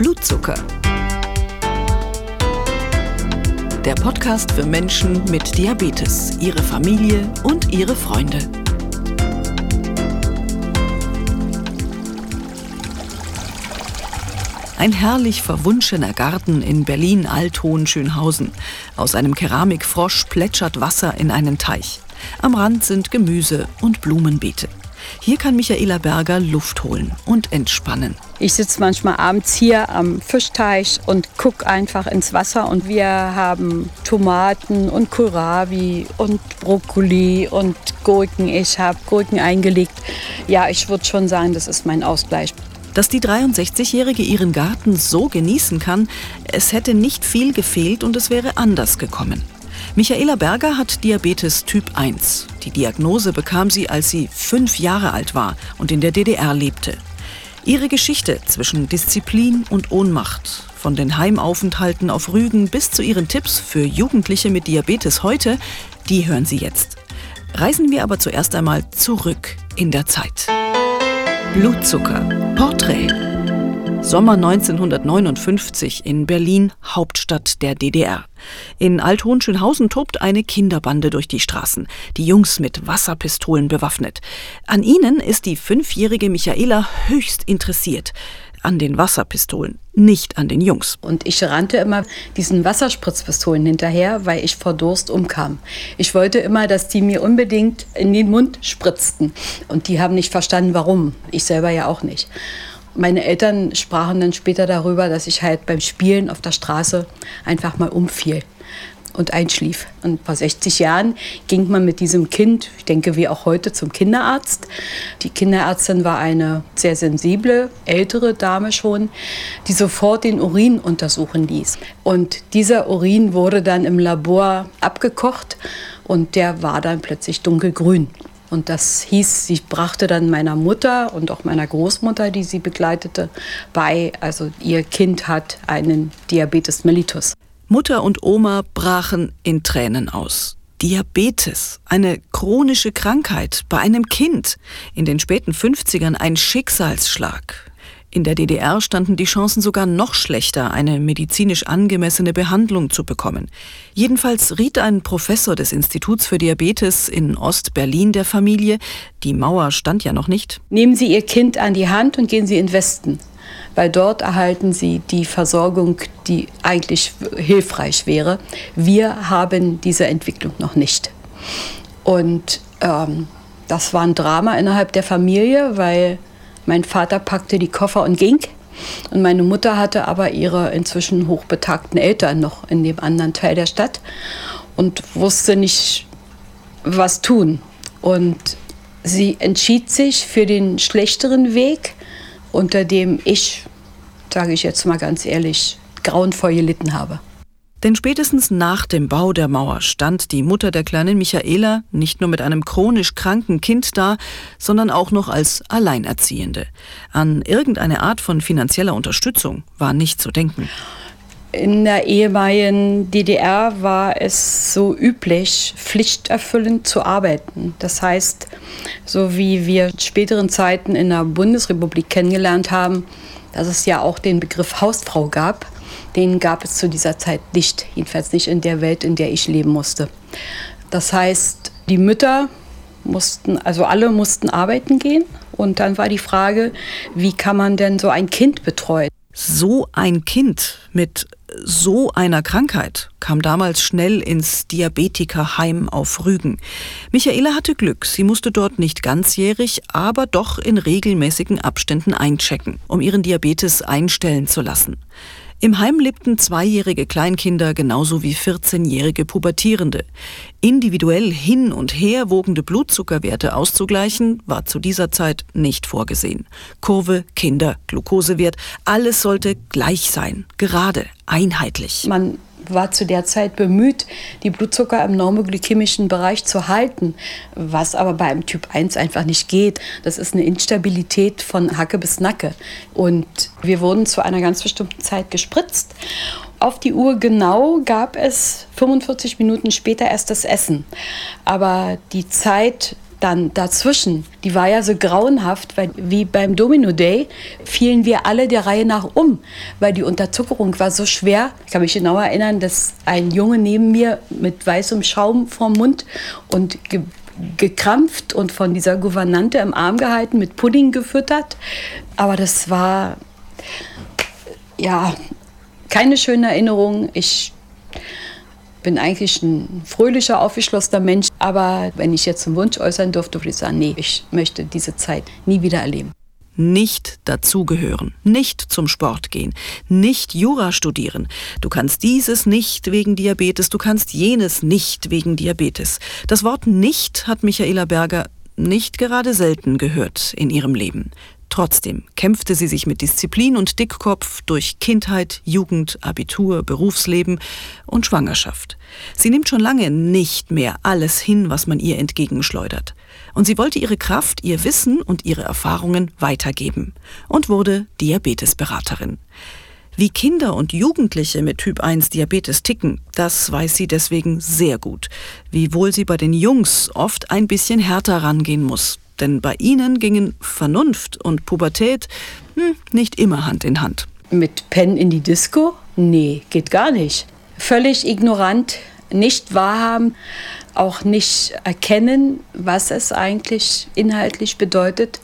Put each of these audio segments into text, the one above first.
Blutzucker. Der Podcast für Menschen mit Diabetes, ihre Familie und ihre Freunde. Ein herrlich verwunschener Garten in Berlin-Althohen-Schönhausen. Aus einem Keramikfrosch plätschert Wasser in einen Teich. Am Rand sind Gemüse und Blumenbeete. Hier kann Michaela Berger Luft holen und entspannen. Ich sitze manchmal abends hier am Fischteich und gucke einfach ins Wasser. Und wir haben Tomaten und Kohlrabi und Brokkoli und Gurken. Ich habe Gurken eingelegt. Ja, ich würde schon sagen, das ist mein Ausgleich. Dass die 63-Jährige ihren Garten so genießen kann, es hätte nicht viel gefehlt und es wäre anders gekommen. Michaela Berger hat Diabetes Typ 1. Die Diagnose bekam sie, als sie fünf Jahre alt war und in der DDR lebte. Ihre Geschichte zwischen Disziplin und Ohnmacht, von den Heimaufenthalten auf Rügen bis zu ihren Tipps für Jugendliche mit Diabetes heute, die hören Sie jetzt. Reisen wir aber zuerst einmal zurück in der Zeit. Blutzucker. Porträt. Sommer 1959 in Berlin, Hauptstadt der DDR. In Althohenschönhausen tobt eine Kinderbande durch die Straßen, die Jungs mit Wasserpistolen bewaffnet. An ihnen ist die fünfjährige Michaela höchst interessiert an den Wasserpistolen, nicht an den Jungs. Und ich rannte immer diesen Wasserspritzpistolen hinterher, weil ich vor Durst umkam. Ich wollte immer, dass die mir unbedingt in den Mund spritzten. Und die haben nicht verstanden, warum. Ich selber ja auch nicht. Meine Eltern sprachen dann später darüber, dass ich halt beim Spielen auf der Straße einfach mal umfiel und einschlief. Und vor 60 Jahren ging man mit diesem Kind, ich denke wie auch heute, zum Kinderarzt. Die Kinderärztin war eine sehr sensible, ältere Dame schon, die sofort den Urin untersuchen ließ. Und dieser Urin wurde dann im Labor abgekocht und der war dann plötzlich dunkelgrün. Und das hieß, sie brachte dann meiner Mutter und auch meiner Großmutter, die sie begleitete, bei, also ihr Kind hat einen Diabetes mellitus. Mutter und Oma brachen in Tränen aus. Diabetes, eine chronische Krankheit bei einem Kind, in den späten 50ern ein Schicksalsschlag. In der DDR standen die Chancen sogar noch schlechter, eine medizinisch angemessene Behandlung zu bekommen. Jedenfalls riet ein Professor des Instituts für Diabetes in Ost-Berlin der Familie, die Mauer stand ja noch nicht. Nehmen Sie Ihr Kind an die Hand und gehen Sie in Westen weil dort erhalten sie die Versorgung, die eigentlich hilfreich wäre. Wir haben diese Entwicklung noch nicht. Und ähm, das war ein Drama innerhalb der Familie, weil mein Vater packte die Koffer und ging. Und meine Mutter hatte aber ihre inzwischen hochbetagten Eltern noch in dem anderen Teil der Stadt und wusste nicht, was tun. Und sie entschied sich für den schlechteren Weg, unter dem ich, sage ich jetzt mal ganz ehrlich, grauenvoll gelitten habe. Denn spätestens nach dem Bau der Mauer stand die Mutter der kleinen Michaela nicht nur mit einem chronisch kranken Kind da, sondern auch noch als Alleinerziehende. An irgendeine Art von finanzieller Unterstützung war nicht zu denken. In der ehemaligen DDR war es so üblich, pflichterfüllend zu arbeiten. Das heißt, so wie wir in späteren Zeiten in der Bundesrepublik kennengelernt haben, dass es ja auch den Begriff Hausfrau gab, den gab es zu dieser Zeit nicht, jedenfalls nicht in der Welt, in der ich leben musste. Das heißt, die Mütter mussten, also alle mussten arbeiten gehen und dann war die Frage, wie kann man denn so ein Kind betreuen? So ein Kind mit so einer Krankheit kam damals schnell ins Diabetikerheim auf Rügen. Michaela hatte Glück. Sie musste dort nicht ganzjährig, aber doch in regelmäßigen Abständen einchecken, um ihren Diabetes einstellen zu lassen. Im Heim lebten zweijährige Kleinkinder genauso wie 14-jährige Pubertierende. Individuell hin und her wogende Blutzuckerwerte auszugleichen, war zu dieser Zeit nicht vorgesehen. Kurve, Kinder, Glukosewert, alles sollte gleich sein, gerade, einheitlich. Man war zu der Zeit bemüht, die Blutzucker im normoglykämischen Bereich zu halten, was aber beim Typ 1 einfach nicht geht. Das ist eine Instabilität von Hacke bis Nacke. Und wir wurden zu einer ganz bestimmten Zeit gespritzt. Auf die Uhr genau gab es 45 Minuten später erst das Essen. Aber die Zeit dann dazwischen, die war ja so grauenhaft, weil wie beim Domino Day fielen wir alle der Reihe nach um, weil die Unterzuckerung war so schwer. Ich kann mich genau erinnern, dass ein Junge neben mir mit weißem Schaum vorm Mund und ge gekrampft und von dieser Gouvernante im Arm gehalten, mit Pudding gefüttert. Aber das war ja keine schöne Erinnerung. Ich bin eigentlich ein fröhlicher, aufgeschlossener Mensch. Aber wenn ich jetzt einen Wunsch äußern dürfte, würde ich sagen, nee, ich möchte diese Zeit nie wieder erleben. Nicht dazugehören, nicht zum Sport gehen, nicht Jura studieren. Du kannst dieses nicht wegen Diabetes, du kannst jenes nicht wegen Diabetes. Das Wort nicht hat Michaela Berger nicht gerade selten gehört in ihrem Leben. Trotzdem kämpfte sie sich mit Disziplin und Dickkopf durch Kindheit, Jugend, Abitur, Berufsleben und Schwangerschaft. Sie nimmt schon lange nicht mehr alles hin, was man ihr entgegenschleudert. Und sie wollte ihre Kraft, ihr Wissen und ihre Erfahrungen weitergeben und wurde Diabetesberaterin. Wie Kinder und Jugendliche mit Typ 1 Diabetes ticken, das weiß sie deswegen sehr gut. Wiewohl sie bei den Jungs oft ein bisschen härter rangehen muss. Denn bei ihnen gingen Vernunft und Pubertät hm, nicht immer Hand in Hand. Mit Pen in die Disco? Nee, geht gar nicht. Völlig ignorant, nicht wahrhaben, auch nicht erkennen, was es eigentlich inhaltlich bedeutet.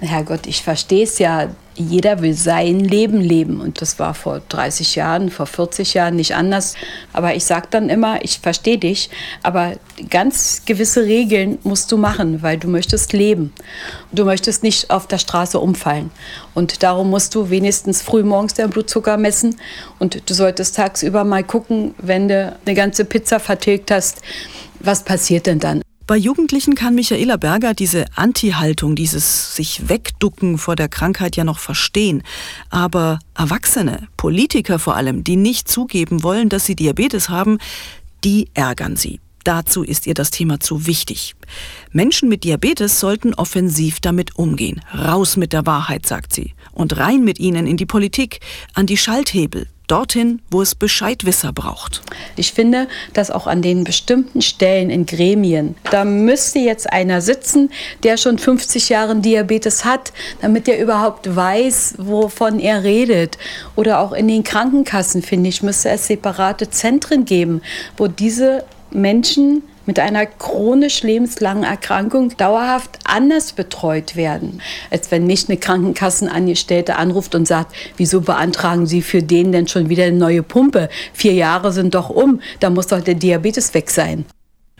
Herrgott, ich verstehe es ja, jeder will sein Leben leben. Und das war vor 30 Jahren, vor 40 Jahren nicht anders. Aber ich sage dann immer, ich verstehe dich, aber ganz gewisse Regeln musst du machen, weil du möchtest leben. Du möchtest nicht auf der Straße umfallen. Und darum musst du wenigstens früh morgens deinen Blutzucker messen. Und du solltest tagsüber mal gucken, wenn du eine ganze Pizza vertilgt hast, was passiert denn dann? Bei Jugendlichen kann Michaela Berger diese Anti-Haltung, dieses sich wegducken vor der Krankheit ja noch verstehen. Aber Erwachsene, Politiker vor allem, die nicht zugeben wollen, dass sie Diabetes haben, die ärgern sie. Dazu ist ihr das Thema zu wichtig. Menschen mit Diabetes sollten offensiv damit umgehen. Raus mit der Wahrheit, sagt sie. Und rein mit ihnen in die Politik, an die Schalthebel, dorthin, wo es Bescheidwisser braucht. Ich finde, dass auch an den bestimmten Stellen in Gremien, da müsste jetzt einer sitzen, der schon 50 Jahre Diabetes hat, damit er überhaupt weiß, wovon er redet. Oder auch in den Krankenkassen, finde ich, müsste es separate Zentren geben, wo diese Menschen mit einer chronisch lebenslangen Erkrankung dauerhaft anders betreut werden, als wenn mich eine Krankenkassenangestellte anruft und sagt, wieso beantragen Sie für den denn schon wieder eine neue Pumpe? Vier Jahre sind doch um, da muss doch der Diabetes weg sein.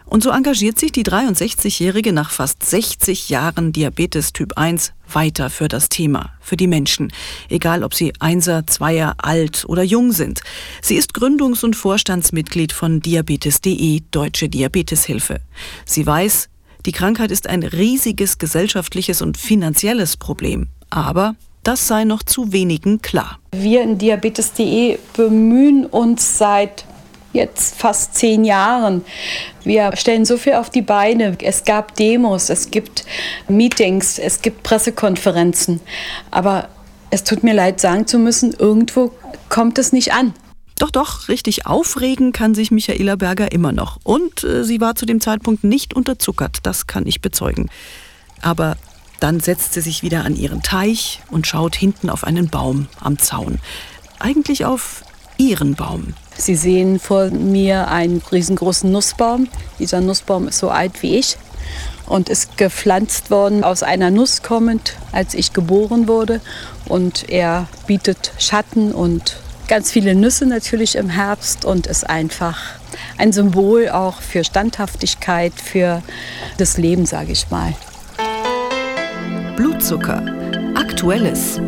Und so engagiert sich die 63-Jährige nach fast 60 Jahren Diabetes Typ 1 weiter für das Thema, für die Menschen, egal ob sie Einser, Zweier, alt oder jung sind. Sie ist Gründungs- und Vorstandsmitglied von Diabetes.de, Deutsche Diabeteshilfe. Sie weiß, die Krankheit ist ein riesiges gesellschaftliches und finanzielles Problem, aber das sei noch zu wenigen klar. Wir in Diabetes.de bemühen uns seit jetzt fast zehn Jahren. Wir stellen so viel auf die Beine. Es gab Demos, es gibt Meetings, es gibt Pressekonferenzen. Aber es tut mir leid, sagen zu müssen, irgendwo kommt es nicht an. Doch, doch, richtig aufregen kann sich Michaela Berger immer noch. Und äh, sie war zu dem Zeitpunkt nicht unterzuckert, das kann ich bezeugen. Aber dann setzt sie sich wieder an ihren Teich und schaut hinten auf einen Baum am Zaun. Eigentlich auf ihren Baum. Sie sehen vor mir einen riesengroßen Nussbaum. Dieser Nussbaum ist so alt wie ich und ist gepflanzt worden aus einer Nuss kommend, als ich geboren wurde. Und er bietet Schatten und ganz viele Nüsse natürlich im Herbst und ist einfach ein Symbol auch für Standhaftigkeit, für das Leben, sage ich mal. Blutzucker. Aktuelles.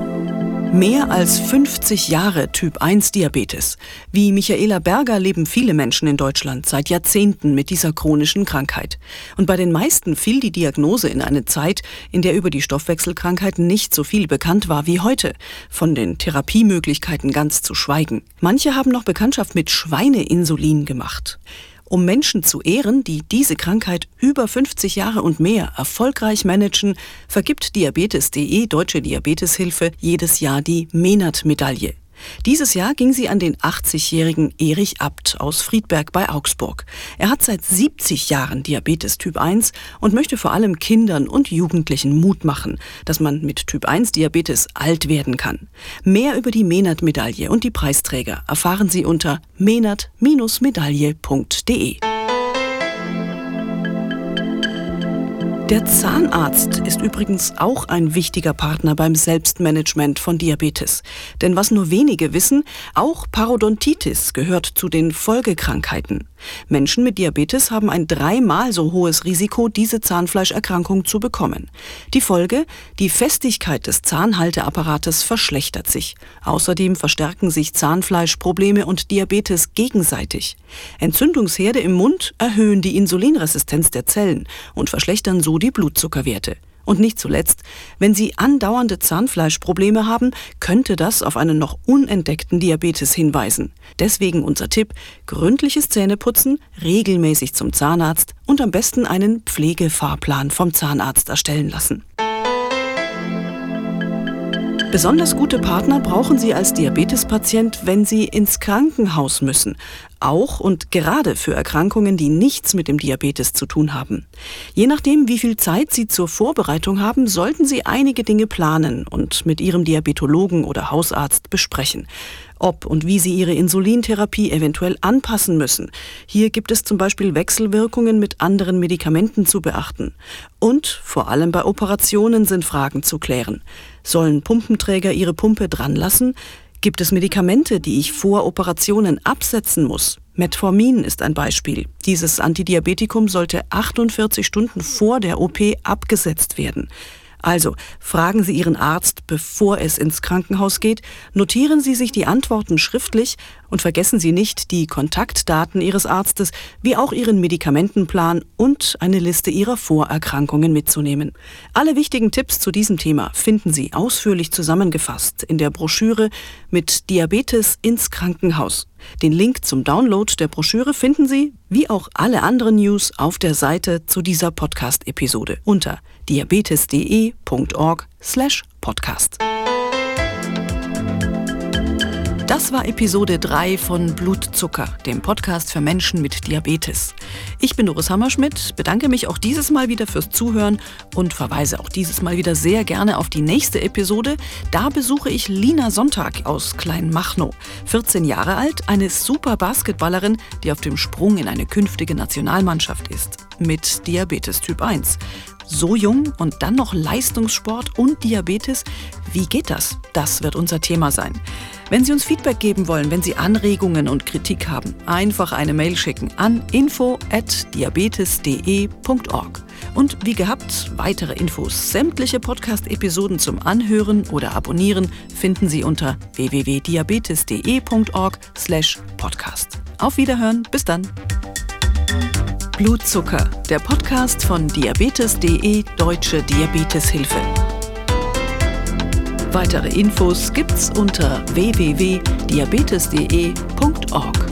Mehr als 50 Jahre Typ 1 Diabetes. Wie Michaela Berger leben viele Menschen in Deutschland seit Jahrzehnten mit dieser chronischen Krankheit. Und bei den meisten fiel die Diagnose in eine Zeit, in der über die Stoffwechselkrankheit nicht so viel bekannt war wie heute. Von den Therapiemöglichkeiten ganz zu schweigen. Manche haben noch Bekanntschaft mit Schweineinsulin gemacht um Menschen zu ehren, die diese Krankheit über 50 Jahre und mehr erfolgreich managen, vergibt Diabetes.de Deutsche Diabeteshilfe jedes Jahr die Menat-Medaille. Dieses Jahr ging sie an den 80-jährigen Erich Abt aus Friedberg bei Augsburg. Er hat seit 70 Jahren Diabetes Typ 1 und möchte vor allem Kindern und Jugendlichen Mut machen, dass man mit Typ 1 Diabetes alt werden kann. Mehr über die Menat-Medaille und die Preisträger erfahren Sie unter menat-medaille.de. Der Zahnarzt ist übrigens auch ein wichtiger Partner beim Selbstmanagement von Diabetes. Denn was nur wenige wissen, auch Parodontitis gehört zu den Folgekrankheiten. Menschen mit Diabetes haben ein dreimal so hohes Risiko, diese Zahnfleischerkrankung zu bekommen. Die Folge? Die Festigkeit des Zahnhalteapparates verschlechtert sich. Außerdem verstärken sich Zahnfleischprobleme und Diabetes gegenseitig. Entzündungsherde im Mund erhöhen die Insulinresistenz der Zellen und verschlechtern so die Blutzuckerwerte. Und nicht zuletzt, wenn Sie andauernde Zahnfleischprobleme haben, könnte das auf einen noch unentdeckten Diabetes hinweisen. Deswegen unser Tipp, gründliches Zähneputzen, regelmäßig zum Zahnarzt und am besten einen Pflegefahrplan vom Zahnarzt erstellen lassen. Besonders gute Partner brauchen Sie als Diabetespatient, wenn Sie ins Krankenhaus müssen. Auch und gerade für Erkrankungen, die nichts mit dem Diabetes zu tun haben. Je nachdem, wie viel Zeit Sie zur Vorbereitung haben, sollten Sie einige Dinge planen und mit Ihrem Diabetologen oder Hausarzt besprechen ob und wie sie ihre Insulintherapie eventuell anpassen müssen. Hier gibt es zum Beispiel Wechselwirkungen mit anderen Medikamenten zu beachten. Und vor allem bei Operationen sind Fragen zu klären. Sollen Pumpenträger ihre Pumpe dran lassen? Gibt es Medikamente, die ich vor Operationen absetzen muss? Metformin ist ein Beispiel. Dieses Antidiabetikum sollte 48 Stunden vor der OP abgesetzt werden. Also fragen Sie Ihren Arzt, bevor es ins Krankenhaus geht, notieren Sie sich die Antworten schriftlich und vergessen Sie nicht die Kontaktdaten Ihres Arztes, wie auch Ihren Medikamentenplan und eine Liste Ihrer Vorerkrankungen mitzunehmen. Alle wichtigen Tipps zu diesem Thema finden Sie ausführlich zusammengefasst in der Broschüre mit Diabetes ins Krankenhaus. Den Link zum Download der Broschüre finden Sie, wie auch alle anderen News, auf der Seite zu dieser Podcast-Episode unter diabetes.de.org/podcast. Das war Episode 3 von Blutzucker, dem Podcast für Menschen mit Diabetes. Ich bin Doris Hammerschmidt, bedanke mich auch dieses Mal wieder fürs Zuhören und verweise auch dieses Mal wieder sehr gerne auf die nächste Episode. Da besuche ich Lina Sonntag aus Kleinmachnow. 14 Jahre alt, eine super Basketballerin, die auf dem Sprung in eine künftige Nationalmannschaft ist. Mit Diabetes Typ 1. So jung und dann noch Leistungssport und Diabetes. Wie geht das? Das wird unser Thema sein. Wenn Sie uns Feedback geben wollen, wenn Sie Anregungen und Kritik haben, einfach eine Mail schicken an info@diabetes.de.org. Und wie gehabt, weitere Infos, sämtliche Podcast-Episoden zum Anhören oder Abonnieren finden Sie unter www.diabetes.de.org/podcast. Auf Wiederhören, bis dann. Blutzucker, der Podcast von diabetes.de Deutsche Diabeteshilfe. Weitere Infos gibt's unter www.diabetes.de.org.